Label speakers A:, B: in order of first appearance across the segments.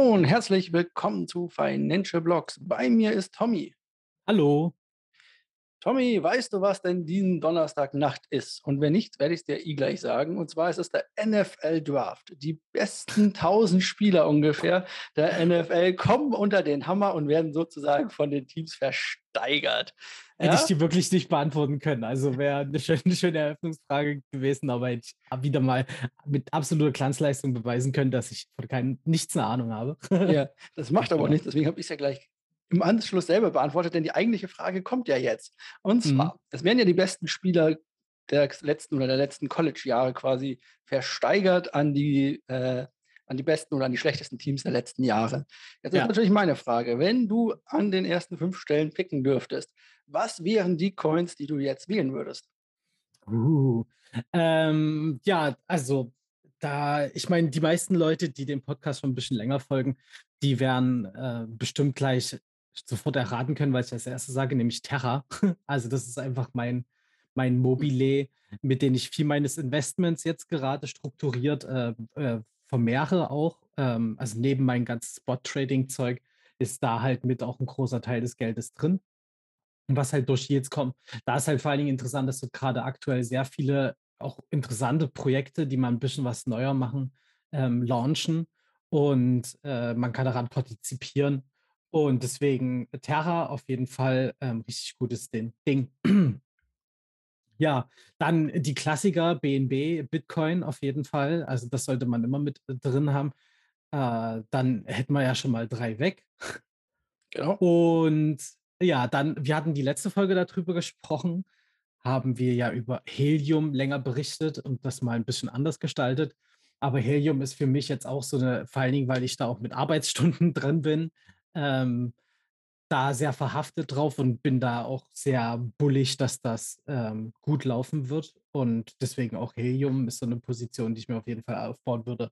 A: und herzlich willkommen zu Financial Blogs. Bei mir ist Tommy.
B: Hallo.
A: Tommy, weißt du, was denn diesen Donnerstagnacht ist? Und wenn nicht, werde ich es dir eh gleich sagen. Und zwar ist es der NFL Draft. Die besten 1000 Spieler ungefähr der NFL kommen unter den Hammer und werden sozusagen von den Teams versteigert.
B: Hätte ja? ich die wirklich nicht beantworten können. Also wäre eine schöne, schöne Eröffnungsfrage gewesen, aber ich habe wieder mal mit absoluter Glanzleistung beweisen können, dass ich von keinem nichts eine Ahnung habe.
A: Ja, das macht aber nichts. Deswegen habe ich es ja gleich im Anschluss selber beantwortet, denn die eigentliche Frage kommt ja jetzt. Und zwar, mhm. es werden ja die besten Spieler der letzten oder der letzten College-Jahre quasi versteigert an die, äh, an die besten oder an die schlechtesten Teams der letzten Jahre. Jetzt ja. ist natürlich meine Frage, wenn du an den ersten fünf Stellen picken dürftest, was wären die Coins, die du jetzt wählen würdest?
B: Uh, ähm, ja, also da, ich meine, die meisten Leute, die den Podcast schon ein bisschen länger folgen, die werden äh, bestimmt gleich sofort erraten können, weil ich als erste sage, nämlich Terra. Also das ist einfach mein, mein Mobile, mit dem ich viel meines Investments jetzt gerade strukturiert äh, äh, vermehre auch. Ähm, also neben meinem ganzen Spot-Trading-Zeug ist da halt mit auch ein großer Teil des Geldes drin. Und was halt durch jetzt kommt, da ist halt vor allen Dingen interessant, dass dort gerade aktuell sehr viele auch interessante Projekte, die mal ein bisschen was neuer machen, ähm, launchen. Und äh, man kann daran partizipieren. Und deswegen Terra auf jeden Fall ähm, richtig gutes Ding. ja, dann die Klassiker BNB, Bitcoin auf jeden Fall. Also das sollte man immer mit drin haben. Äh, dann hätten wir ja schon mal drei weg. Genau. Und ja, dann, wir hatten die letzte Folge darüber gesprochen, haben wir ja über Helium länger berichtet und das mal ein bisschen anders gestaltet. Aber Helium ist für mich jetzt auch so eine, vor allen Dingen, weil ich da auch mit Arbeitsstunden drin bin, ähm, da sehr verhaftet drauf und bin da auch sehr bullig, dass das ähm, gut laufen wird. Und deswegen auch Helium ist so eine Position, die ich mir auf jeden Fall aufbauen würde.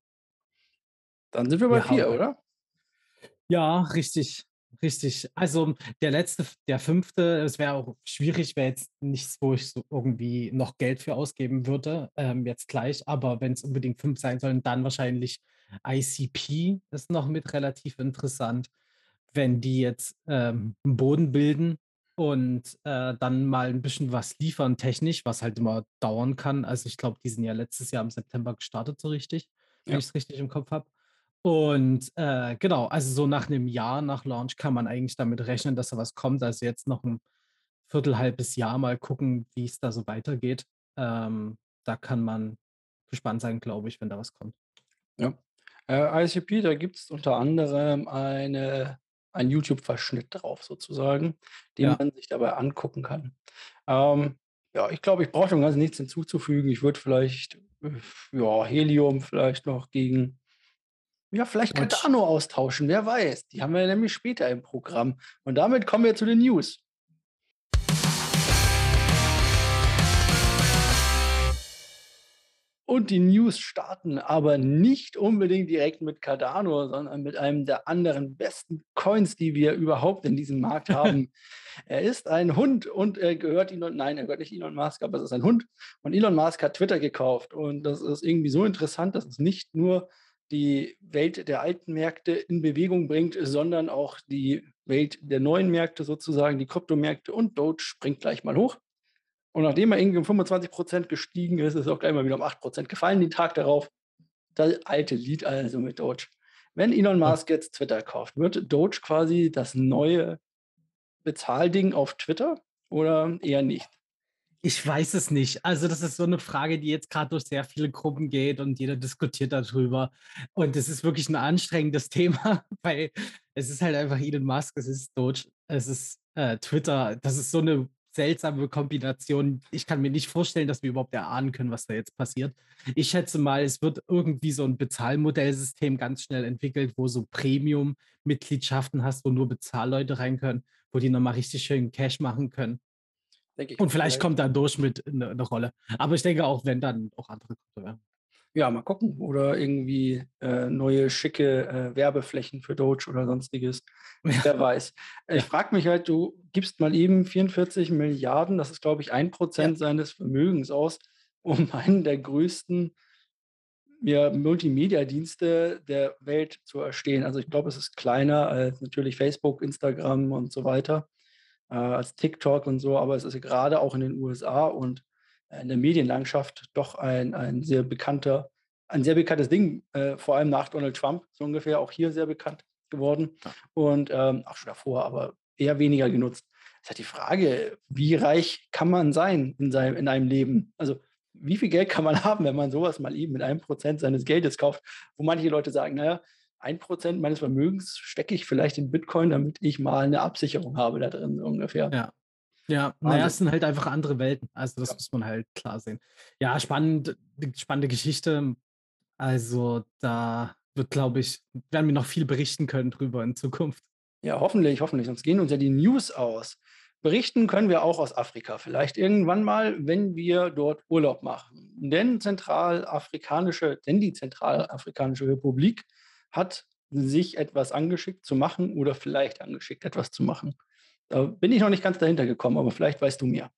A: Dann sind wir bei ja, vier, oder?
B: Ja, richtig. Richtig. Also der letzte, der fünfte, es wäre auch schwierig, wäre jetzt nichts, wo ich so irgendwie noch Geld für ausgeben würde, ähm, jetzt gleich. Aber wenn es unbedingt fünf sein sollen, dann wahrscheinlich ICP ist noch mit relativ interessant wenn die jetzt ähm, einen Boden bilden und äh, dann mal ein bisschen was liefern technisch, was halt immer dauern kann. Also ich glaube, die sind ja letztes Jahr im September gestartet, so richtig, wenn ja. ich es richtig im Kopf habe. Und äh, genau, also so nach einem Jahr nach Launch kann man eigentlich damit rechnen, dass da was kommt. Also jetzt noch ein Viertel, halbes Jahr mal gucken, wie es da so weitergeht. Ähm, da kann man gespannt sein, glaube ich, wenn da was kommt.
A: Ja. Äh, ICP, da gibt es unter anderem eine ein YouTube-Verschnitt drauf sozusagen, den Ja. man sich dabei angucken kann. Ähm, ja, ich glaube, ich brauche dem Ganzen nichts hinzuzufügen. Ich würde vielleicht, äh, ja, Helium vielleicht noch gegen, ja, vielleicht Cardano austauschen, wer weiß. Die haben wir nämlich später im Programm. Und damit kommen wir zu den News. Und die News starten aber nicht unbedingt direkt mit Cardano, sondern mit einem der anderen besten Coins, die wir überhaupt in diesem Markt haben. er ist ein Hund und er gehört Elon, nein, er gehört nicht Elon Musk, aber es ist ein Hund. Und Elon Musk hat Twitter gekauft. Und das ist irgendwie so interessant, dass es nicht nur die Welt der alten Märkte in Bewegung bringt, sondern auch die Welt der neuen Märkte sozusagen, die Kryptomärkte und Doge springt gleich mal hoch. Und nachdem er irgendwie um 25 Prozent gestiegen ist, ist er auch gleich mal wieder um 8 Prozent gefallen, den Tag darauf. Das alte Lied also mit Doge. Wenn Elon Musk jetzt Twitter kauft, wird Doge quasi das neue Bezahlding auf Twitter oder eher nicht?
B: Ich weiß es nicht. Also, das ist so eine Frage, die jetzt gerade durch sehr viele Gruppen geht und jeder diskutiert darüber. Und es ist wirklich ein anstrengendes Thema, weil es ist halt einfach Elon Musk, es ist Doge, es ist äh, Twitter. Das ist so eine seltsame Kombination. Ich kann mir nicht vorstellen, dass wir überhaupt erahnen können, was da jetzt passiert. Ich schätze mal, es wird irgendwie so ein Bezahlmodellsystem ganz schnell entwickelt, wo so Premium-Mitgliedschaften hast, wo nur Bezahlleute rein können, wo die nochmal richtig schön Cash machen können. Und vielleicht kommt dann durch mit eine, eine Rolle. Aber ich denke auch, wenn dann auch andere werden.
A: Ja, mal gucken. Oder irgendwie äh, neue schicke äh, Werbeflächen für Doge oder sonstiges. Ja. Wer weiß. Ich frage mich halt, du gibst mal eben 44 Milliarden, das ist, glaube ich, ein Prozent ja. seines Vermögens aus, um einen der größten ja, Multimedia-Dienste der Welt zu erstehen. Also ich glaube, es ist kleiner als natürlich Facebook, Instagram und so weiter, äh, als TikTok und so, aber es ist gerade auch in den USA und in der Medienlandschaft doch ein, ein sehr bekannter, ein sehr bekanntes Ding, äh, vor allem nach Donald Trump, so ungefähr auch hier sehr bekannt geworden. Und ähm, auch schon davor, aber eher weniger genutzt. Es ist halt die Frage, wie reich kann man sein in, seinem, in einem Leben? Also wie viel Geld kann man haben, wenn man sowas mal eben mit einem Prozent seines Geldes kauft, wo manche Leute sagen, naja, ein Prozent meines Vermögens stecke ich vielleicht in Bitcoin, damit ich mal eine Absicherung habe da drin, so ungefähr.
B: Ja. Ja, naja, es sind halt einfach andere Welten. Also das
A: Ja.
B: muss man halt klar sehen. Ja, spannend, spannende Geschichte. Also da wird, glaube ich, werden wir noch viel berichten können drüber in Zukunft.
A: Ja, hoffentlich, hoffentlich. Sonst gehen uns ja die News aus. Berichten können wir auch aus Afrika. Vielleicht irgendwann mal, wenn wir dort Urlaub machen. Denn zentralafrikanische, denn die Zentralafrikanische Republik hat sich etwas angeschickt zu machen oder vielleicht angeschickt etwas zu machen. Da bin ich noch nicht ganz dahinter gekommen, aber vielleicht weißt du mehr.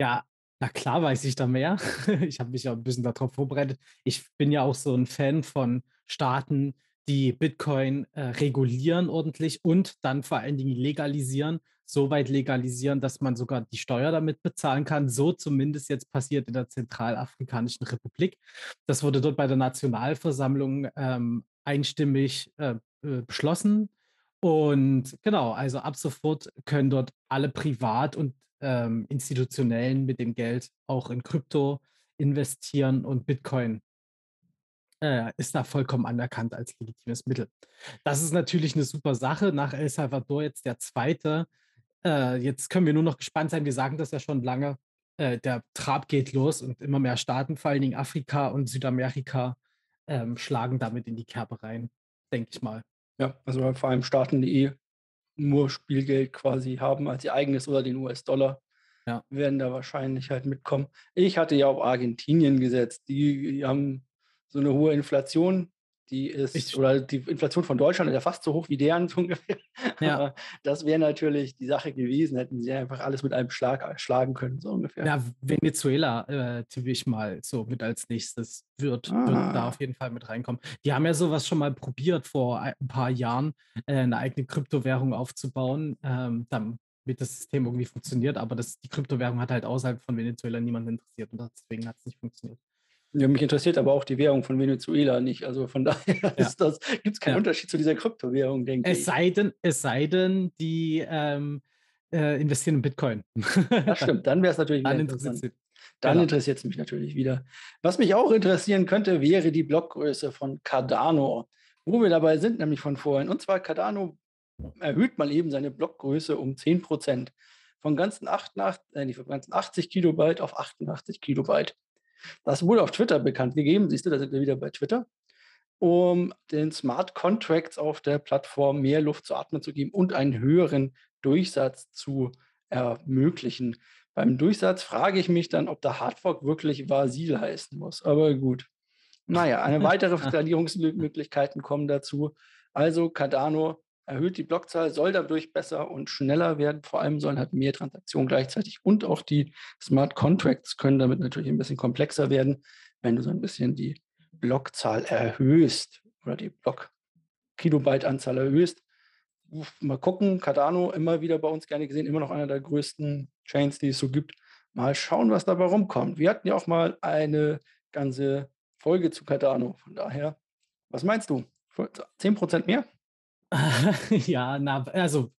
B: Ja, na klar weiß ich da mehr. Ich habe mich ja ein bisschen darauf vorbereitet. Ich bin ja auch so ein Fan von Staaten, die Bitcoin äh, regulieren ordentlich und dann vor allen Dingen legalisieren. So weit legalisieren, dass man sogar die Steuer damit bezahlen kann. So zumindest jetzt passiert in der Zentralafrikanischen Republik. Das wurde dort bei der Nationalversammlung ähm, einstimmig äh, äh, beschlossen. Und genau, also ab sofort können dort alle privat und ähm, institutionellen mit dem Geld auch in Krypto investieren und Bitcoin äh, ist da vollkommen anerkannt als legitimes Mittel. Das ist natürlich eine super Sache. Nach El Salvador jetzt der zweite. Äh, jetzt können wir nur noch gespannt sein. Wir sagen das ja schon lange. Äh, der Trab geht los und immer mehr Staaten, vor allen Dingen Afrika und Südamerika, ähm, schlagen damit in die Kerbe rein, denke ich mal.
A: Ja, also vor allem Staaten, die eh nur Spielgeld quasi haben als ihr eigenes oder den US-Dollar,
B: Ja.
A: werden da wahrscheinlich halt mitkommen. Ich hatte ja auf Argentinien gesetzt. Die, die haben so eine hohe Inflation. Die ist,
B: Ich-
A: oder die Inflation von Deutschland ist ja fast so hoch wie deren so ungefähr.
B: Ja.
A: Aber das wäre natürlich die Sache gewesen, hätten sie einfach alles mit einem Schlag schlagen können, so ungefähr.
B: Ja, Venezuela äh, tippe ich mal so mit als nächstes wird, wird da
A: Ah.
B: auf jeden Fall mit reinkommen. Die haben ja sowas schon mal probiert vor ein ein paar Jahren, äh, eine eigene Kryptowährung aufzubauen, ähm, damit das System irgendwie funktioniert, aber das, die Kryptowährung hat halt außerhalb von Venezuela niemanden interessiert und deswegen hat es nicht funktioniert.
A: Ja, mich interessiert aber auch die Währung von Venezuela nicht. Also von daher das, gibt es keinen
B: Ja.
A: Unterschied zu dieser Kryptowährung, denke
B: Es
A: ich.
B: sei denn, es sei denn, die ähm, äh, investieren in Bitcoin.
A: Das stimmt, dann wäre es natürlich
B: Dann
A: wieder
B: interessiert
A: interessant.
B: sie.
A: Dann
B: Genau.
A: interessiert es mich natürlich wieder. Was mich auch interessieren könnte, wäre die Blockgröße von Cardano. Wo wir dabei sind, nämlich von vorhin. Und zwar Cardano erhöht mal eben seine Blockgröße um 10 Prozent. Von ganzen, 88, äh, von ganzen 80 Kilobyte auf 88 Kilobyte. Das wurde auf Twitter bekannt gegeben. Siehst du, da sind wir wieder bei Twitter. Um den Smart Contracts auf der Plattform mehr Luft zu atmen zu geben und einen höheren Durchsatz zu ermöglichen. Beim Durchsatz frage ich mich dann, ob der Hardfork wirklich Vasil heißen muss. Aber gut. Naja, eine weitere Skalierungsmöglichkeiten kommen dazu. Also Cardano erhöht die Blockzahl, soll dadurch besser und schneller werden. Vor allem sollen halt mehr Transaktionen gleichzeitig und auch die Smart Contracts können damit natürlich ein bisschen komplexer werden, wenn du so ein bisschen die Blockzahl erhöhst oder die Block-Kilobyte-Anzahl erhöhst. Mal gucken, Cardano immer wieder bei uns gerne gesehen, immer noch einer der größten Chains, die es so gibt. Mal schauen, was dabei rumkommt. Wir hatten ja auch mal eine ganze Folge zu Cardano. Von daher, was meinst du? 10% mehr?
B: ja, na, also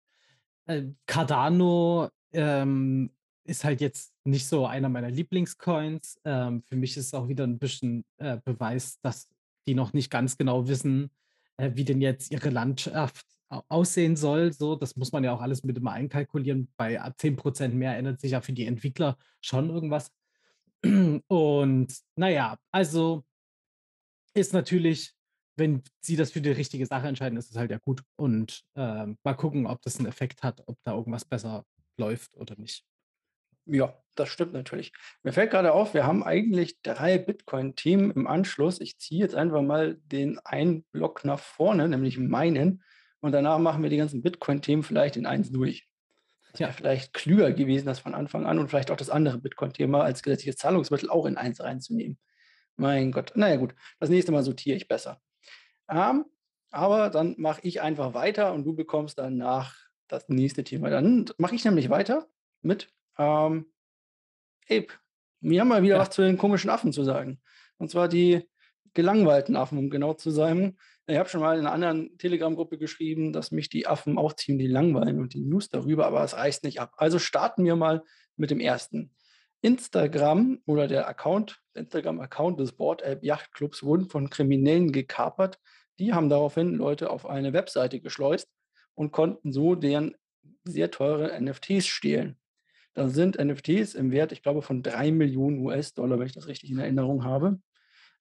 B: äh, Cardano ähm, ist halt jetzt nicht so einer meiner Lieblingscoins. Ähm, für mich ist es auch wieder ein bisschen äh, Beweis, dass die noch nicht ganz genau wissen, äh, wie denn jetzt ihre Landschaft au- aussehen soll. So, das muss man ja auch alles mit immer einkalkulieren. Bei äh, 10% mehr ändert sich ja für die Entwickler schon irgendwas. Und naja, also ist natürlich, wenn sie das für die richtige Sache entscheiden, ist es halt ja gut. Und ähm, mal gucken, ob das einen Effekt hat, ob da irgendwas besser läuft oder nicht.
A: Ja, das stimmt natürlich. Mir fällt gerade auf, wir haben eigentlich drei Bitcoin-Themen im Anschluss. Ich ziehe jetzt einfach mal den einen Block nach vorne, nämlich meinen. Und danach machen wir die ganzen Bitcoin-Themen vielleicht in eins durch.
B: Ja.
A: vielleicht klüger gewesen, das von Anfang an und vielleicht auch das andere Bitcoin-Thema als gesetzliches Zahlungsmittel auch in eins reinzunehmen. Mein Gott. Naja, gut. Das nächste Mal sortiere ich besser. Ähm, aber dann mache ich einfach weiter und du bekommst danach das nächste Thema. Dann mache ich nämlich weiter mit ähm, Ape. Wir haben mal wieder
B: Ja.
A: was zu den komischen Affen zu sagen. Und zwar die gelangweilten Affen, um genau zu sein. Ich habe schon mal in einer anderen Telegram-Gruppe geschrieben, dass mich die Affen auch ziemlich langweilen und die News darüber, aber es reißt nicht ab. Also starten wir mal mit dem ersten. Instagram oder der Account, Instagram-Account des Board App Yacht Clubs wurden von Kriminellen gekapert. Die haben daraufhin Leute auf eine Webseite geschleust und konnten so deren sehr teure NFTs stehlen. Da sind NFTs im Wert, ich glaube, von 3 Millionen US-Dollar, wenn ich das richtig in Erinnerung habe,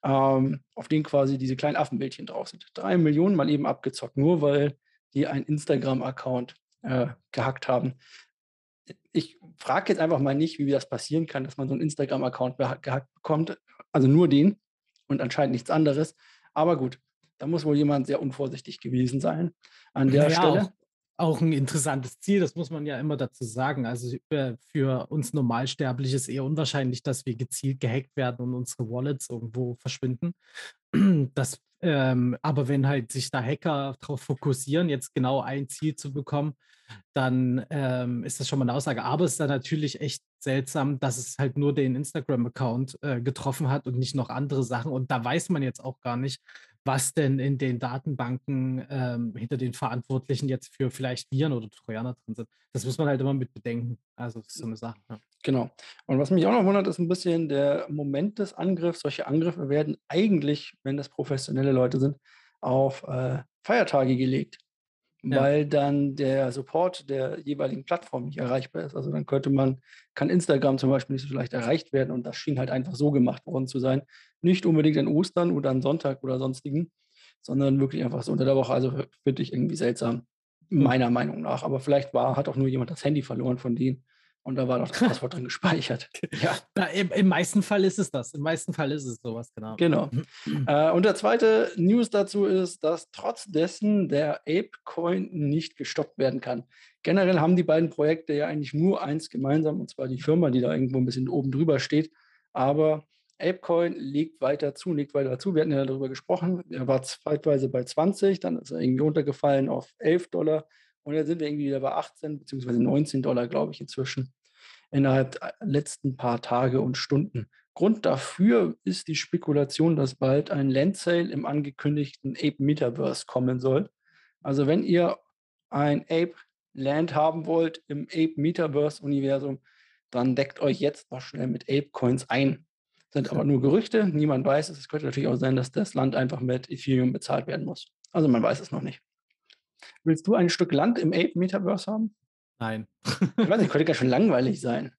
A: ähm, auf denen quasi diese kleinen Affenbildchen drauf sind. 3 Millionen mal eben abgezockt, nur weil die einen Instagram-Account äh, gehackt haben. Ich frage jetzt einfach mal nicht, wie das passieren kann, dass man so einen Instagram-Account gehackt bekommt. Also nur den und anscheinend nichts anderes. Aber gut, da muss wohl jemand sehr unvorsichtig gewesen sein an der
B: Naja,
A: Stelle.
B: Auch, ein interessantes Ziel, das muss man ja immer dazu sagen. Also äh, für uns Normalsterbliche ist eher unwahrscheinlich, dass wir gezielt gehackt werden und unsere Wallets irgendwo verschwinden. Das, ähm, aber wenn halt sich da Hacker darauf fokussieren, jetzt genau ein Ziel zu bekommen, dann ähm, ist das schon mal eine Aussage. Aber es ist dann natürlich echt seltsam, dass es halt nur den Instagram-Account äh, getroffen hat und nicht noch andere Sachen. Und da weiß man jetzt auch gar nicht, was denn in den Datenbanken ähm, hinter den Verantwortlichen jetzt für vielleicht Viren oder Trojaner drin sind. Das muss man halt immer mit bedenken. Also das ist so eine Sache. Ja.
A: Genau. Und was mich auch noch wundert, ist ein bisschen der Moment des Angriffs. Solche Angriffe werden eigentlich, wenn das professionelle Leute sind, auf äh, Feiertage gelegt,
B: Ja.
A: weil dann der Support der jeweiligen Plattform nicht erreichbar ist. Also dann könnte man, kann Instagram zum Beispiel nicht so leicht erreicht werden und das schien halt einfach so gemacht worden zu sein. Nicht unbedingt an Ostern oder an Sonntag oder sonstigen, sondern wirklich einfach so unter der Woche. Also finde ich irgendwie seltsam, meiner Meinung nach. Aber vielleicht war, hat auch nur jemand das Handy verloren von denen und da war doch das Passwort drin gespeichert. Ja.
B: Da, im, Im meisten Fall ist es das. Im meisten Fall ist es sowas, genau.
A: Genau. Äh, und der zweite News dazu ist, dass trotz dessen der Ape-Coin nicht gestoppt werden kann. Generell haben die beiden Projekte ja eigentlich nur eins gemeinsam, und zwar die Firma, die da irgendwo ein bisschen oben drüber steht. Aber Apecoin legt weiter zu, legt weiter zu. Wir hatten ja darüber gesprochen. Er war zeitweise bei 20, dann ist er irgendwie runtergefallen auf 11 Dollar und jetzt sind wir irgendwie wieder bei 18 bzw. 19 Dollar, glaube ich, inzwischen innerhalb der letzten paar Tage und Stunden. Grund dafür ist die Spekulation, dass bald ein Land Sale im angekündigten Ape Metaverse kommen soll. Also wenn ihr ein Ape Land haben wollt im Ape Metaverse Universum, dann deckt euch jetzt noch schnell mit Ape Coins ein. Sind aber nur Gerüchte, niemand weiß es. Es könnte natürlich auch sein, dass das Land einfach mit Ethereum bezahlt werden muss. Also man weiß es noch nicht. Willst du ein Stück Land im Ape Metaverse haben?
B: Nein.
A: Ich weiß nicht, könnte ganz schön langweilig sein.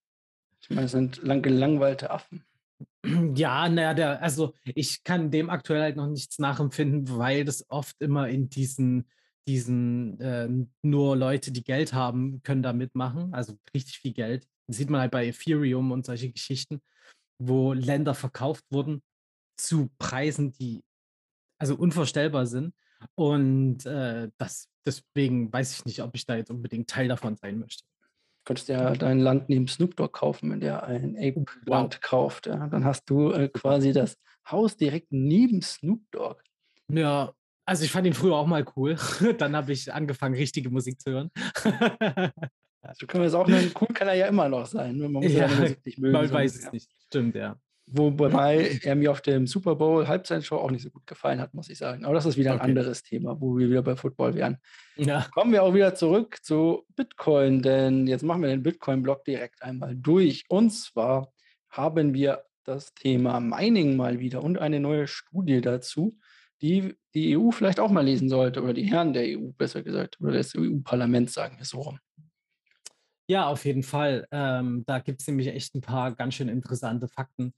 A: Ich meine, es sind lang gelangweilte Affen.
B: Ja, naja, also ich kann dem aktuell halt noch nichts nachempfinden, weil das oft immer in diesen, diesen ähm, nur Leute, die Geld haben, können da mitmachen, also richtig viel Geld. Das sieht man halt bei Ethereum und solche Geschichten, wo Länder verkauft wurden zu Preisen, die also unvorstellbar sind. Und äh, das, deswegen weiß ich nicht, ob ich da jetzt unbedingt Teil davon sein möchte.
A: Du könntest ja dein Land neben Snoop Dogg kaufen, wenn der ein Ape-Land kauft. Ja. Dann hast du äh, quasi das Haus direkt neben Snoop Dogg.
B: Ja, also ich fand ihn früher auch mal cool. Dann habe ich angefangen, richtige Musik zu hören.
A: So können wir es auch nennen. Cool kann er ja immer noch sein. Nur man muss ja,
B: Ja,
A: Musik nicht mögen.
B: Man weiß es nicht. Stimmt, ja.
A: Wobei er mir auf dem Super Bowl Halbzeitshow auch nicht so gut gefallen hat, muss ich sagen. Aber das ist wieder ein
B: Okay.
A: anderes Thema, wo wir wieder bei Football wären.
B: Ja,
A: Kommen wir auch wieder zurück zu Bitcoin, denn jetzt machen wir den Bitcoin-Block direkt einmal durch. Und zwar haben wir das Thema Mining mal wieder und eine neue Studie dazu, die die EU vielleicht auch mal lesen sollte, oder die Herren der EU, besser gesagt, oder des EU-Parlaments, sagen wir so rum.
B: ja auf jeden Fall. Ähm, da gibt es nämlich echt ein paar ganz schön interessante Fakten,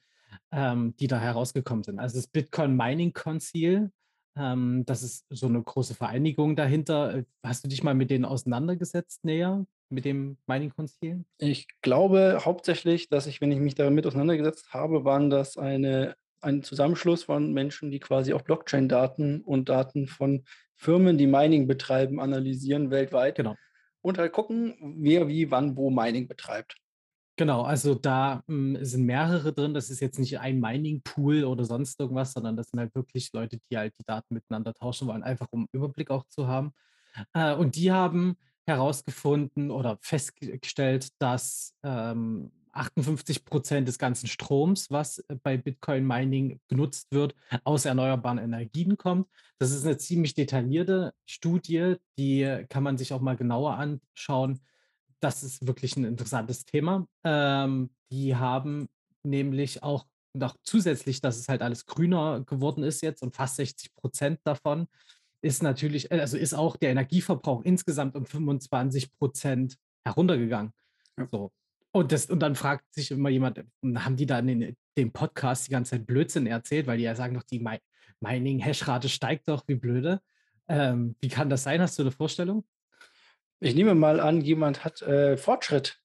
B: ähm, die da herausgekommen sind. Also das Bitcoin Mining Council, ähm, das ist so eine große Vereinigung dahinter. Äh, Hast du dich mal mit denen auseinandergesetzt näher, mit dem Mining Council?
A: Ich glaube hauptsächlich, dass ich, wenn ich mich damit auseinandergesetzt habe, waren das eine, ein Zusammenschluss von Menschen, die quasi auch Blockchain-Daten und Daten von Firmen, die Mining betreiben, analysieren weltweit
B: Genau.
A: und halt gucken, wer wie, wann, wo Mining betreibt.
B: Genau, also da hm, sind mehrere drin. Das ist jetzt nicht ein Mining-Pool oder sonst irgendwas, sondern das sind halt wirklich Leute, die halt die Daten miteinander tauschen wollen, einfach um Überblick auch zu haben. Äh, und die haben herausgefunden oder festgestellt, dass, ähm, 58% des ganzen Stroms, was, äh, bei Bitcoin Mining genutzt wird, aus erneuerbaren Energien kommt. Das ist 'ne ziemlich detaillierte Studie, die kann man sich auch mal genauer anschauen. Das ist wirklich 'n interessantes Thema. Ähm, die haben nämlich auch noch zusätzlich, dass es halt alles grüner geworden ist jetzt und fast 60% davon ist natürlich äh, also ist auch der Energieverbrauch insgesamt um 25% heruntergegangen.
A: Ja.
B: So. Und das und dann fragt sich immer jemand, haben die dann in dem Podcast die ganze Zeit Blödsinn erzählt, weil die ja sagen doch, die Mi Mining-Hashrate steigt doch, wie blöde. Ähm, wie kann das sein? Hast du 'ne Vorstellung?
A: Ich nehme mal an, jemand hat, äh, Fortschritt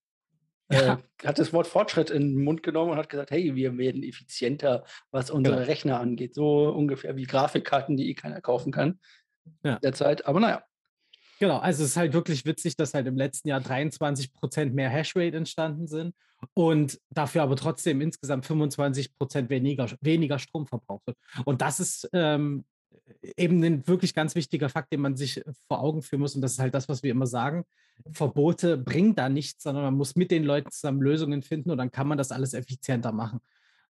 A: äh,
B: Ja.
A: hat das Wort Fortschritt in 'n Mund genommen und hat gesagt: „Hey, wir werden effizienter, was unsere
B: Genau.
A: Rechner angeht.“ So ungefähr wie Grafikkarten, die eh keiner kaufen kann
B: Ja.
A: derzeit. Aber na ja.
B: Genau, also es ist halt wirklich witzig, dass halt im letzten Jahr 23% mehr Hashrate entstanden sind und dafür aber trotzdem insgesamt 25 weniger weniger Strom verbraucht wird. Und das ist, ähm, eben 'nen wirklich ganz wichtiger Fakt, den man sich vor Augen führen muss und das ist halt das, was wir immer sagen: Verbote bringen da nichts, sondern man muss mit den Leuten zusammen Lösungen finden und dann kann man das alles effizienter machen.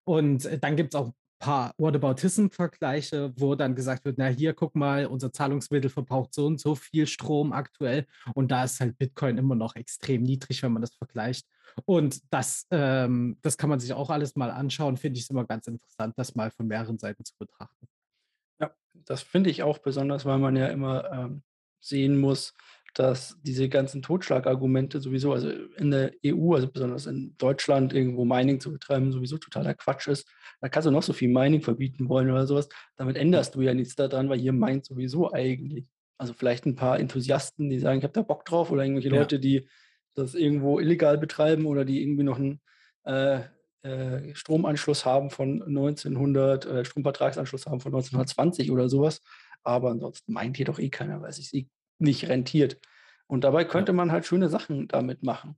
B: Und, äh, dann gibt's auch paar Whataboutism-Vergleiche, wo dann gesagt wird: „Na, hier, guck mal, unser Zahlungsmittel verbraucht so und so viel Strom aktuell.“ Und da ist halt Bitcoin immer noch extrem niedrig, wenn man das vergleicht. Und das ähm, das kann man sich auch alles mal anschauen, finde ich, ist immer ganz interessant, das mal von mehreren Seiten zu betrachten.
A: Ja, das finde ich auch besonders, weil man ja immer, ähm, sehen muss, dass diese ganzen Totschlagargumente sowieso also in der EU, also besonders in Deutschland, irgendwo Mining zu betreiben, sowieso totaler Quatsch ist. Da kannst du noch so viel Mining verbieten wollen oder so was. Damit änderst du ja nichts da dran, weil ihr meint sowieso eigentlich. Also vielleicht 'n paar Enthusiasten, die sagen: „Ich habe da Bock drauf“, oder irgendwelche
B: Ja.
A: Leute, die das irgendwo illegal betreiben oder die irgendwie noch 'n, äh, äh, Stromanschluss haben von 1900 äh, Stromvertragsanschluss haben von 1920 oder so was. Aber ansonsten meint hier doch eh keiner, weil es sich eh nicht rentiert. Und dabei könnte man halt schöne Sachen damit machen.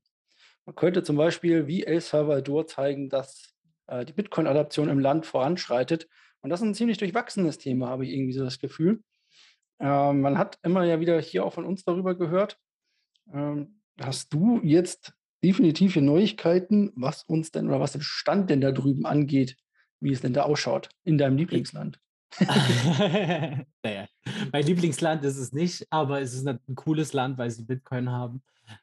A: Man könnte zum Beispiel wie El Salvador zeigen, dass, äh, die Bitcoin-Adaption im Land voranschreitet. Und das ist 'n ziemlich durchwachsenes Thema, habe ich irgendwie so das Gefühl. Ähm, man hat immer ja wieder hier auch von uns darüber gehört. Ähm, hast du jetzt definitive Neuigkeiten, was uns denn oder was den Stand denn da drüben angeht, wie es denn da ausschaut in deinem Lieblingsland?
B: Na ja, mein Lieblingsland ist es nicht, aber es ist 'ne 'n cooles Land, weil sie Bitcoin haben.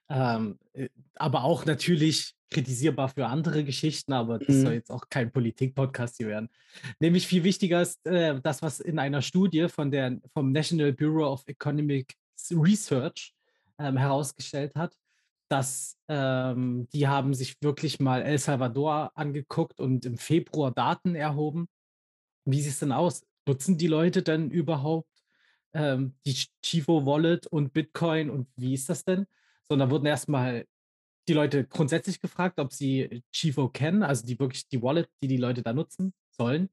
B: Ähm, äh, aber auch natürlich kritisierbar für andere Geschichten, aber das soll
A: Mhm.
B: jetzt auch kein Politik-Podcast hier werden. Nämlich viel wichtiger ist, äh, das, was in einer Studie von der vom National Bureau of Economic Research, ähm, herausgestellt hat, dass ähm, die haben sich wirklich mal El Salvador angeguckt und im Februar Daten erhoben. Wie sieht's denn aus? Nutzen die Leute denn überhaupt, ähm, die Ch Chivo Wallet und Bitcoin und wie ist das denn? So, und da wurden erst mal die Leute grundsätzlich gefragt, ob sie Chivo kennen, also die wirklich die Wallet, die die Leute da nutzen sollen.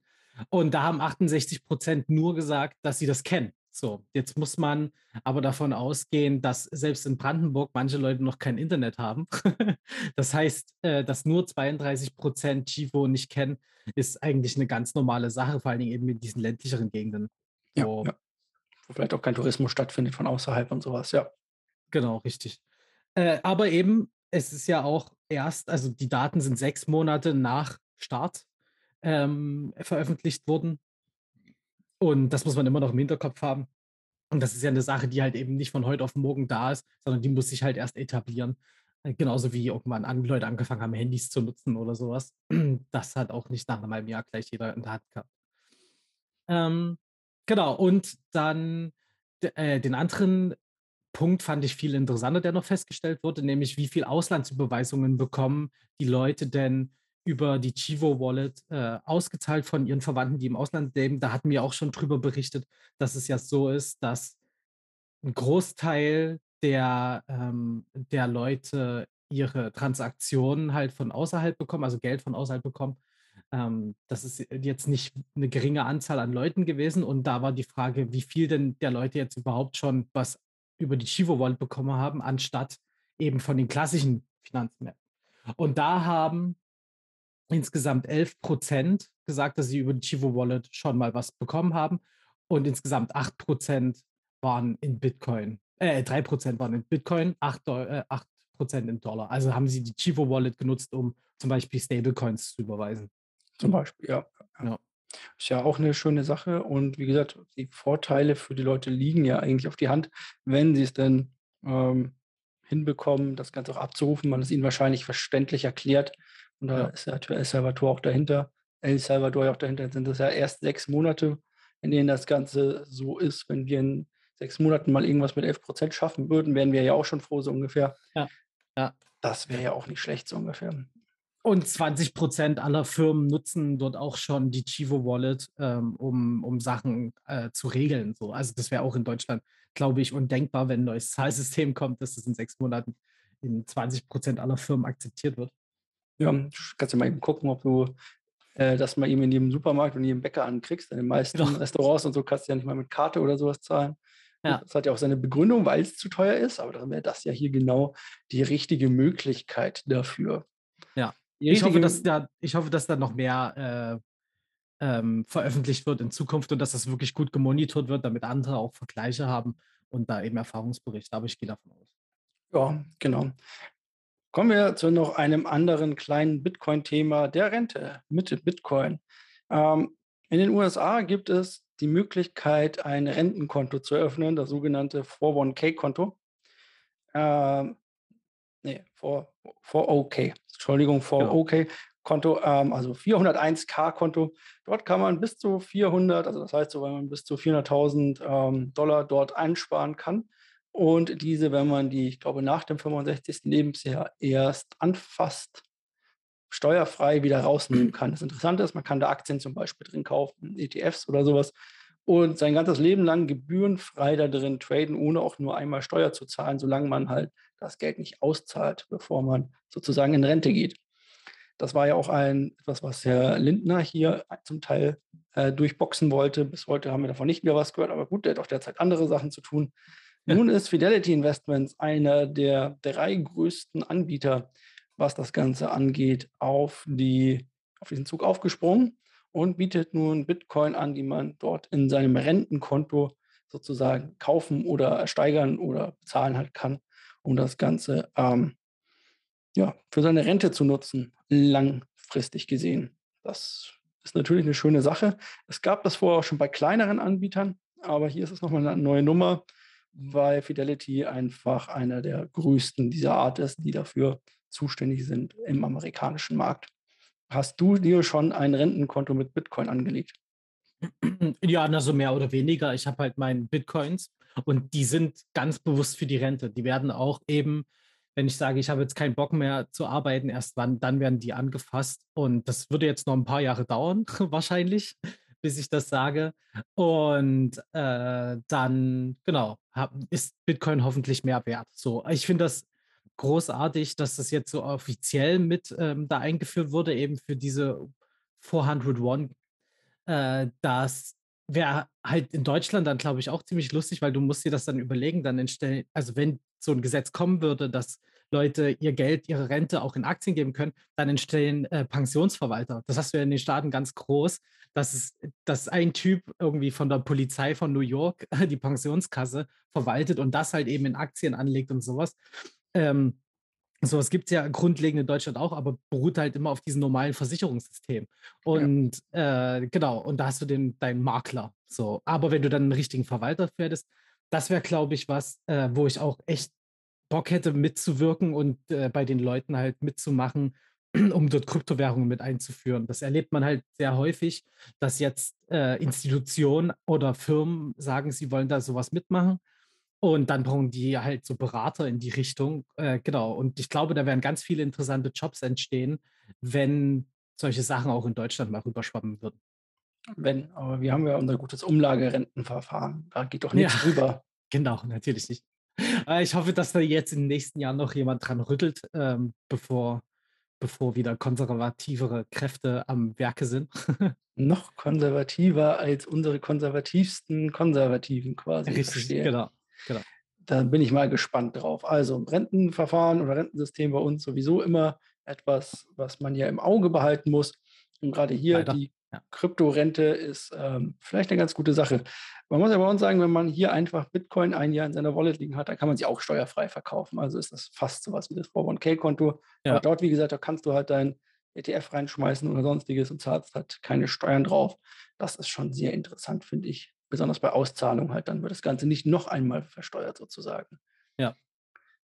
B: Und da haben 68% nur gesagt, dass sie das kennen. So, jetzt muss man aber davon ausgehen, dass selbst in Brandenburg manche Leute noch kein Internet haben. Das heißt, äh, dass nur 32% Chivo nicht kennen, ist eigentlich 'ne ganz normale Sache, vor allen Dingen eben in diesen ländlicheren Gegenden, wo
A: ja. Wo vielleicht auch kein Tourismus stattfindet von außerhalb und so was, ja.
B: Genau, richtig. Äh, aber eben, es ist ja auch erst also die Daten sind 6 Monate nach Start, ähm, veröffentlicht worden. Und das muss man immer noch im Hinterkopf haben. Und das ist ja 'ne Sache, die halt eben nicht von heute auf morgen da ist, sondern die muss sich halt erst etablieren. Äh, genauso wie irgendwann an Leute angefangen haben, Handys zu nutzen oder so was. Das hat auch nicht nach 'nem halben Jahr gleich jeder in der Hand gehabt. Ähm, genau, und dann äh, den anderen Punkt fand ich viel interessanter, der noch festgestellt wurde, nämlich wie viel Auslandsüberweisungen bekommen die Leute denn über die Chivo Wallet, äh, ausgezahlt von ihren Verwandten, die im Ausland leben. Da hatten wir auch schon drüber berichtet, dass es ja so ist, dass 'n Großteil der ähm, der Leute ihre Transaktionen halt von außerhalb bekommen, also Geld von außerhalb bekommen. Ähm, das ist jetzt nicht 'ne geringe Anzahl an Leuten gewesen und da war die Frage, wie viel denn der Leute jetzt überhaupt schon was über die Chivo Wallet bekommen haben, anstatt eben von den klassischen Finanzmärkten. Und da haben insgesamt 11 Prozent gesagt, dass sie über die Chivo Wallet schon mal was bekommen haben. Und insgesamt 8 Prozent waren in Bitcoin. Äh, 3 Prozent waren in Bitcoin, 8, äh, 8 Prozent in Dollar. Also haben sie die Chivo Wallet genutzt, um zum Beispiel Stablecoins zu überweisen.
A: Zum Beispiel, ja. ja. Ist ja auch eine schöne Sache. Und wie gesagt, die Vorteile für die Leute liegen ja eigentlich auf die Hand, wenn sie es denn ähm, hinbekommen, das Ganze auch abzurufen. Man es ihnen wahrscheinlich verständlich erklärt. Und da ja. ist ja El Salvador auch dahinter. El Salvador ja auch dahinter. Jetzt sind das ja erst sechs Monate, in denen das Ganze so ist. Wenn wir in sechs Monaten mal irgendwas mit 11 Prozent schaffen würden, wären wir ja auch schon froh, so ungefähr.
B: Ja. ja.
A: Das wäre ja auch nicht schlecht, so ungefähr.
B: Und 20 Prozent aller Firmen nutzen dort auch schon die Chivo Wallet, ähm, um, um Sachen äh, zu regeln. So. Also das wäre auch in Deutschland, glaube ich, undenkbar, wenn ein neues Zahlsystem kommt, dass das in sechs Monaten in 20 Prozent aller Firmen akzeptiert wird.
A: Ja, kannst du mal eben gucken, ob du äh, das mal eben in jedem Supermarkt und jedem Bäcker ankriegst. In den meisten Doch. Restaurants und so kannst du ja nicht mal mit Karte oder sowas zahlen. Ja. Das hat ja auch seine Begründung, weil es zu teuer ist, aber dann wäre das ja hier genau die richtige Möglichkeit dafür.
B: Ja. Ich hoffe, dass da, ich hoffe, dass da noch mehr äh, ähm, veröffentlicht wird in Zukunft und dass das wirklich gut gemonitort wird, damit andere auch Vergleiche haben und da eben Erfahrungsberichte. Aber ich gehe davon aus.
A: Ja, genau. Kommen wir zu noch einem anderen kleinen Bitcoin-Thema, der Rente mit Bitcoin. Ähm, in den USA gibt es die Möglichkeit, ein Rentenkonto zu eröffnen, das sogenannte 401k-Konto. Ähm, nee, 4OK, Entschuldigung, 4OK-Konto, genau. ähm, also 401k-Konto. Dort kann man bis zu 400, also das heißt so, wenn man bis zu 400.000 ähm, Dollar dort einsparen kann. Und diese, wenn man die, ich glaube, nach dem 65. Lebensjahr erst anfasst, steuerfrei wieder rausnehmen kann. Das Interessante ist, man kann da Aktien zum Beispiel drin kaufen, ETFs oder sowas und sein ganzes Leben lang gebührenfrei da drin traden, ohne auch nur einmal Steuer zu zahlen, solange man halt das Geld nicht auszahlt, bevor man sozusagen in Rente geht. Das war ja auch ein etwas, was Herr Lindner hier zum Teil äh, durchboxen wollte. Bis heute haben wir davon nicht mehr was gehört, aber gut, der hat auch derzeit andere Sachen zu tun. Nun ist Fidelity Investments einer der drei größten Anbieter, was das Ganze angeht, auf, die, auf diesen Zug aufgesprungen und bietet nun Bitcoin an, die man dort in seinem Rentenkonto sozusagen kaufen oder steigern oder bezahlen halt kann, um das Ganze ähm, ja, für seine Rente zu nutzen, langfristig gesehen. Das ist natürlich eine schöne Sache. Es gab das vorher auch schon bei kleineren Anbietern, aber hier ist es nochmal eine neue Nummer, weil Fidelity einfach einer der größten dieser Art ist, die dafür zuständig sind im amerikanischen Markt. Hast du dir schon ein Rentenkonto mit Bitcoin angelegt?
B: Ja, also mehr oder weniger. Ich habe halt meine Bitcoins und die sind ganz bewusst für die Rente. Die werden auch eben, wenn ich sage, ich habe jetzt keinen Bock mehr zu arbeiten, erst wann, dann werden die angefasst. Und das würde jetzt noch ein paar Jahre dauern, wahrscheinlich, bis ich das sage. Und äh, dann, genau, hab, ist Bitcoin hoffentlich mehr wert. So, ich finde das großartig, dass das jetzt so offiziell mit ähm, da eingeführt wurde, eben für diese 401. Äh, das wäre halt in Deutschland dann, glaube ich, auch ziemlich lustig, weil du musst dir das dann überlegen, dann entstellen, also wenn so ein Gesetz kommen würde, dass Leute ihr Geld, ihre Rente auch in Aktien geben können, dann entstehen äh, Pensionsverwalter. Das hast du ja in den Staaten ganz groß, dass, es, dass ein Typ irgendwie von der Polizei von New York die Pensionskasse verwaltet und das halt eben in Aktien anlegt und sowas. Ähm, Sowas gibt es ja grundlegend in Deutschland auch, aber beruht halt immer auf diesem normalen Versicherungssystem. Und ja. äh, genau, und da hast du den, deinen Makler. So. Aber wenn du dann einen richtigen Verwalter fährst, das wäre, glaube ich, was, äh, wo ich auch echt Bock hätte, mitzuwirken und äh, bei den Leuten halt mitzumachen, um dort Kryptowährungen mit einzuführen. Das erlebt man halt sehr häufig, dass jetzt äh, Institutionen oder Firmen sagen, sie wollen da sowas mitmachen und dann brauchen die halt so Berater in die Richtung. Äh, genau. Und ich glaube, da werden ganz viele interessante Jobs entstehen, wenn solche Sachen auch in Deutschland mal rüberschwappen würden.
A: Wenn, aber wir haben ja unser gutes Umlagerentenverfahren. Da geht doch nichts ja, rüber.
B: Genau, natürlich nicht. Äh, ich hoffe, dass da jetzt im nächsten Jahr noch jemand dran rüttelt, ähm, bevor, bevor wieder konservativere Kräfte am Werke sind.
A: noch konservativer als unsere konservativsten Konservativen quasi.
B: Richtig, genau.
A: Genau. Da bin ich mal gespannt drauf. Also Rentenverfahren oder Rentensystem bei uns sowieso immer etwas, was man ja im Auge behalten muss. Und gerade hier
B: Leider.
A: die
B: Ja.
A: Kryptorente ist ähm, vielleicht eine ganz gute Sache. Man muss ja bei uns sagen, wenn man hier einfach Bitcoin ein Jahr in seiner Wallet liegen hat, dann kann man sie auch steuerfrei verkaufen. Also ist das fast so was wie das 401k-Konto. Aber
B: Ja.
A: dort, wie gesagt, da kannst du halt dein ETF reinschmeißen oder sonstiges und zahlst halt keine Steuern drauf. Das ist schon sehr interessant, finde ich. Besonders bei Auszahlung halt, dann wird das Ganze nicht noch einmal versteuert sozusagen.
B: Ja.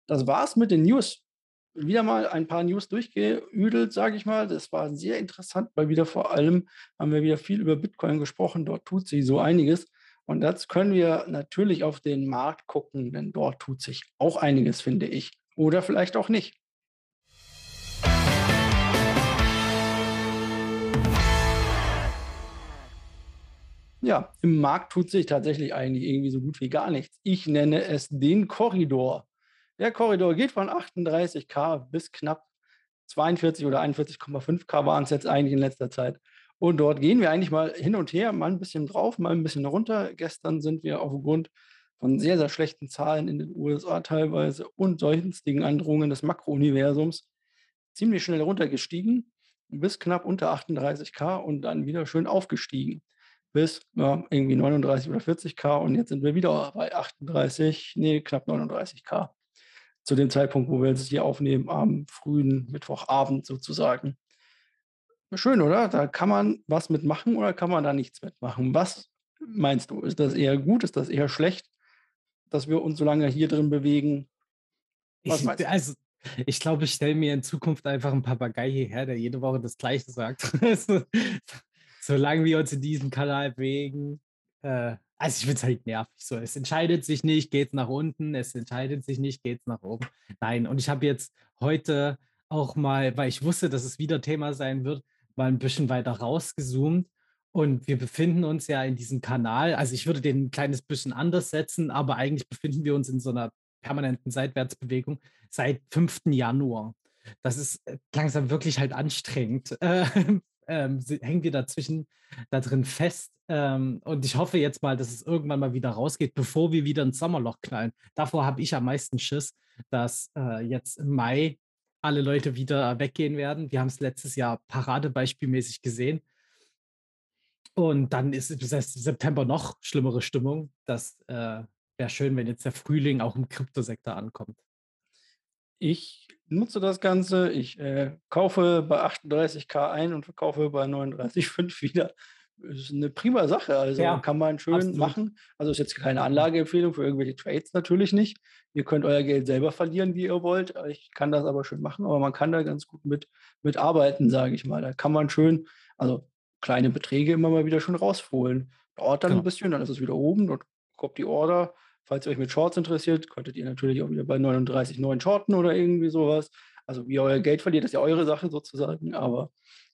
A: Das war's mit den News. Wieder mal ein paar News durchgeüdelt, sage ich mal. Das war sehr interessant, weil wieder vor allem haben wir wieder viel über Bitcoin gesprochen. Dort tut sich so einiges. Und jetzt können wir natürlich auf den Markt gucken, denn dort tut sich auch einiges, finde ich. Oder vielleicht auch nicht. Ja, im Markt tut sich tatsächlich eigentlich irgendwie so gut wie gar nichts. Ich nenne es den Korridor. Der Korridor geht von 38k bis knapp 42 oder 41,5k waren es jetzt eigentlich in letzter Zeit. Und dort gehen wir eigentlich mal hin und her, mal ein bisschen drauf, mal ein bisschen runter. Gestern sind wir aufgrund von sehr, sehr schlechten Zahlen in den USA teilweise und sonstigen Androhungen des Makrouniversums ziemlich schnell runtergestiegen, bis knapp unter 38k und dann wieder schön aufgestiegen bis ja, irgendwie 39 oder 40k und jetzt sind wir wieder bei 38, nee, knapp 39k. Zu dem Zeitpunkt, wo wir jetzt hier aufnehmen, am frühen Mittwochabend sozusagen. Schön, oder? Da kann man was mitmachen oder kann man da nichts mitmachen? Was meinst du? Ist das eher gut? Ist das eher schlecht, dass wir uns so lange hier drin bewegen? Was
B: Ich,
A: meinst du?
B: also, ich glaube, ich stelle mir in Zukunft einfach einen Papagei hierher, der jede Woche das Gleiche sagt. So- Solange wir uns in diesem Kanal bewegen. Äh, also ich finde es halt nervig. So, es entscheidet sich nicht, geht es nach unten, es entscheidet sich nicht, geht es nach oben. Nein, und ich habe jetzt heute auch mal, weil ich wusste, dass es wieder Thema sein wird, mal ein bisschen weiter rausgezoomt. Und wir befinden uns ja in diesem Kanal. Also ich würde den ein kleines bisschen anders setzen, aber eigentlich befinden wir uns in so einer permanenten Seitwärtsbewegung seit 5. Januar. Das ist äh, langsam wirklich halt anstrengend. Äh, ähm, hängen wir dazwischen da drin fest. Ähm, und ich hoffe jetzt mal, dass es irgendwann mal wieder rausgeht, bevor wir wieder ins Sommerloch knallen. Davor habe ich am meisten Schiss, dass äh, jetzt im Mai alle Leute wieder weggehen werden. Wir haben es letztes Jahr paradebeispielmäßig gesehen. Und dann ist September noch schlimmere Stimmung. Das äh, wäre schön, wenn jetzt der Frühling auch im Kryptosektor ankommt.
A: Ich nutze das Ganze, ich äh, kaufe bei 38k ein und verkaufe bei 39,5 wieder. Ist eine prima Sache, also
B: Ja,
A: kann man schön
B: absolut.
A: machen. Also ist jetzt keine Anlageempfehlung für irgendwelche Trades natürlich nicht. Ihr könnt euer Geld selber verlieren, wie ihr wollt. Ich kann das aber schön machen, aber man kann da ganz gut mit, mit arbeiten, sage ich mal. Da kann man schön, also kleine Beträge immer mal wieder schön rausholen. Dauert dann
B: Genau.
A: ein bisschen, dann ist es wieder oben und kommt die Order. Falls ihr euch mit Shorts interessiert, könntet ihr natürlich auch wieder bei 39,9 shorten oder irgendwie sowas. Also wie ihr euer Geld verliert, ist ja eure Sache sozusagen, aber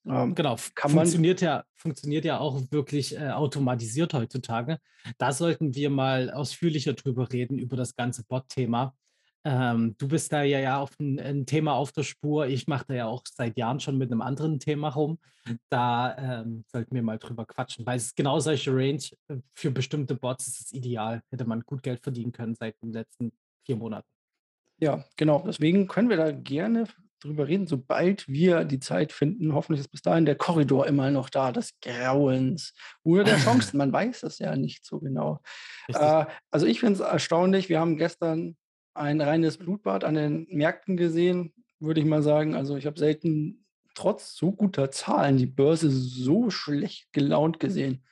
A: ähm,
B: Genau, funktioniert ja, funktioniert ja auch wirklich äh, automatisiert heutzutage. Da sollten wir mal ausführlicher drüber reden, über das ganze Bot-Thema. Ähm, du bist da ja, ja auf ein, ein Thema auf der Spur. Ich mache da ja auch seit Jahren schon mit einem anderen Thema rum. Da ähm, sollten wir mal drüber quatschen, weil es genau solche Range äh, für bestimmte Bots ist es ideal. Hätte man gut Geld verdienen können seit den letzten vier Monaten.
A: Ja, genau. Deswegen können wir da gerne drüber reden, sobald wir die Zeit finden. Hoffentlich ist bis dahin der Korridor immer noch da, des Grauens oder der Chancen. Man weiß es ja nicht so genau. Äh, also ich finde es erstaunlich. Wir haben gestern ein reines Blutbad an den Märkten gesehen, würde ich mal sagen. Also ich habe selten trotz so guter Zahlen die Börse so schlecht gelaunt gesehen.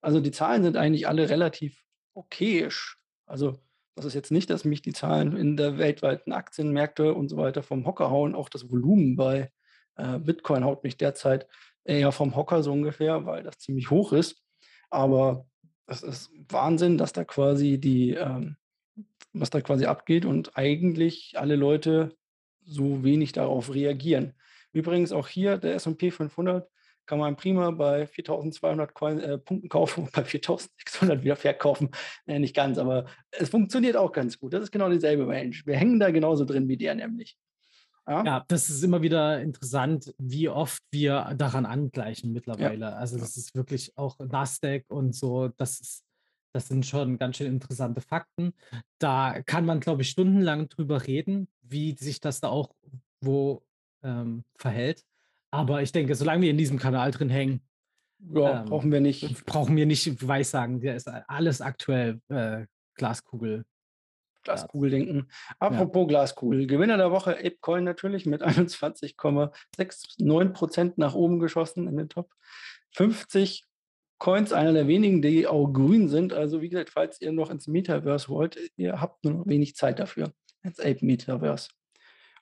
A: Also die Zahlen sind eigentlich alle relativ okayisch. Also das ist jetzt nicht, dass mich die Zahlen in der weltweiten Aktienmärkte und so weiter vom Hocker hauen. Auch das Volumen bei äh, Bitcoin haut mich derzeit eher vom Hocker so ungefähr, weil das ziemlich hoch ist. Aber es ist Wahnsinn, dass da quasi die, ähm, was da quasi abgeht und eigentlich alle Leute so wenig darauf reagieren. Übrigens auch hier der S&P 500 kann man prima bei 4200 Coin, äh, Punkten kaufen und bei 4600 wieder verkaufen. Äh, nicht ganz, aber es funktioniert auch ganz gut. Das ist genau dieselbe Range. Wir hängen da genauso drin wie der nämlich. Ja,
B: Ja, das ist immer wieder interessant, wie oft wir daran angleichen mittlerweile. Also
A: Ja.
B: das ist wirklich auch Nasdaq und so, das ist, das sind schon ganz schön interessante Fakten. Da kann man, glaube ich, stundenlang drüber reden, wie sich das da auch wo ähm, verhält. Aber ich denke, solange wir in diesem Kanal drin hängen,
A: Ja,
B: ähm,
A: brauchen wir nicht.
B: brauchen wir nicht Weissagen. Der ist alles aktuell äh, Glaskugel.
A: Glaskugeldenken. Apropos Glaskugel. Gewinner der Woche, ApeCoin natürlich mit 21,69 Prozent nach oben geschossen in den Top 50 Coins, einer der wenigen, die auch grün sind. Also wie gesagt, falls ihr noch ins Metaverse wollt, ihr habt nur noch wenig Zeit dafür. Ins Ape Metaverse.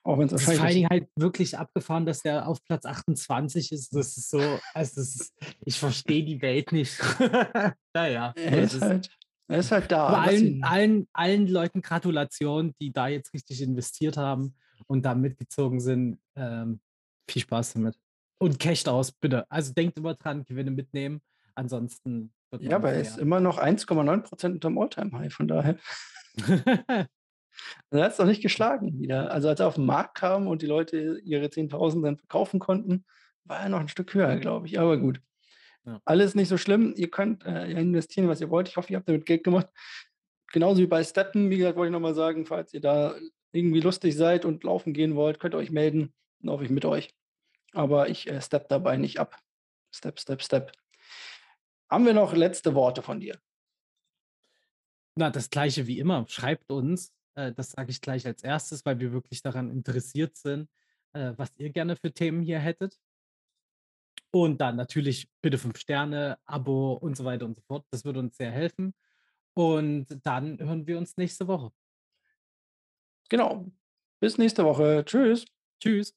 A: Auch wenn es
B: Es ist vor allen
A: wahrscheinlich.
B: Dingen halt wirklich abgefahren, dass der auf Platz 28 ist. Das ist so, also ist, ich verstehe die Welt nicht. naja.
A: Er ist halt, er ist halt da.
B: Allen, allen, allen Leuten Gratulation, die da jetzt richtig investiert haben und da mitgezogen sind. Ähm, viel Spaß damit. Und casht aus, bitte. Also denkt immer dran, Gewinne mitnehmen. Ansonsten wird
A: Ja, aber er ist immer noch 1,9 Prozent unterm Alltime-High. Von daher. Er hat es noch nicht geschlagen wieder. Also als er auf den Markt kam und die Leute ihre 10.000 dann verkaufen konnten, war er noch ein Stück höher, glaube ich. Aber gut.
B: Ja.
A: Alles nicht so schlimm. Ihr könnt äh, investieren, was ihr wollt. Ich hoffe, ihr habt damit Geld gemacht. Genauso wie bei Steppen. Wie gesagt, wollte ich nochmal sagen, falls ihr da irgendwie lustig seid und laufen gehen wollt, könnt ihr euch melden. Dann laufe ich mit euch. Aber ich äh, step dabei nicht ab. Step, step, step. Haben wir noch letzte Worte von dir?
B: Na, das gleiche wie immer. Schreibt uns. Äh, das sage ich gleich als erstes, weil wir wirklich daran interessiert sind, äh, was ihr gerne für Themen hier hättet. Und dann natürlich bitte fünf Sterne, Abo und so weiter und so fort. Das würde uns sehr helfen. Und dann hören wir uns nächste Woche.
A: Genau. Bis nächste Woche. Tschüss.
B: Tschüss.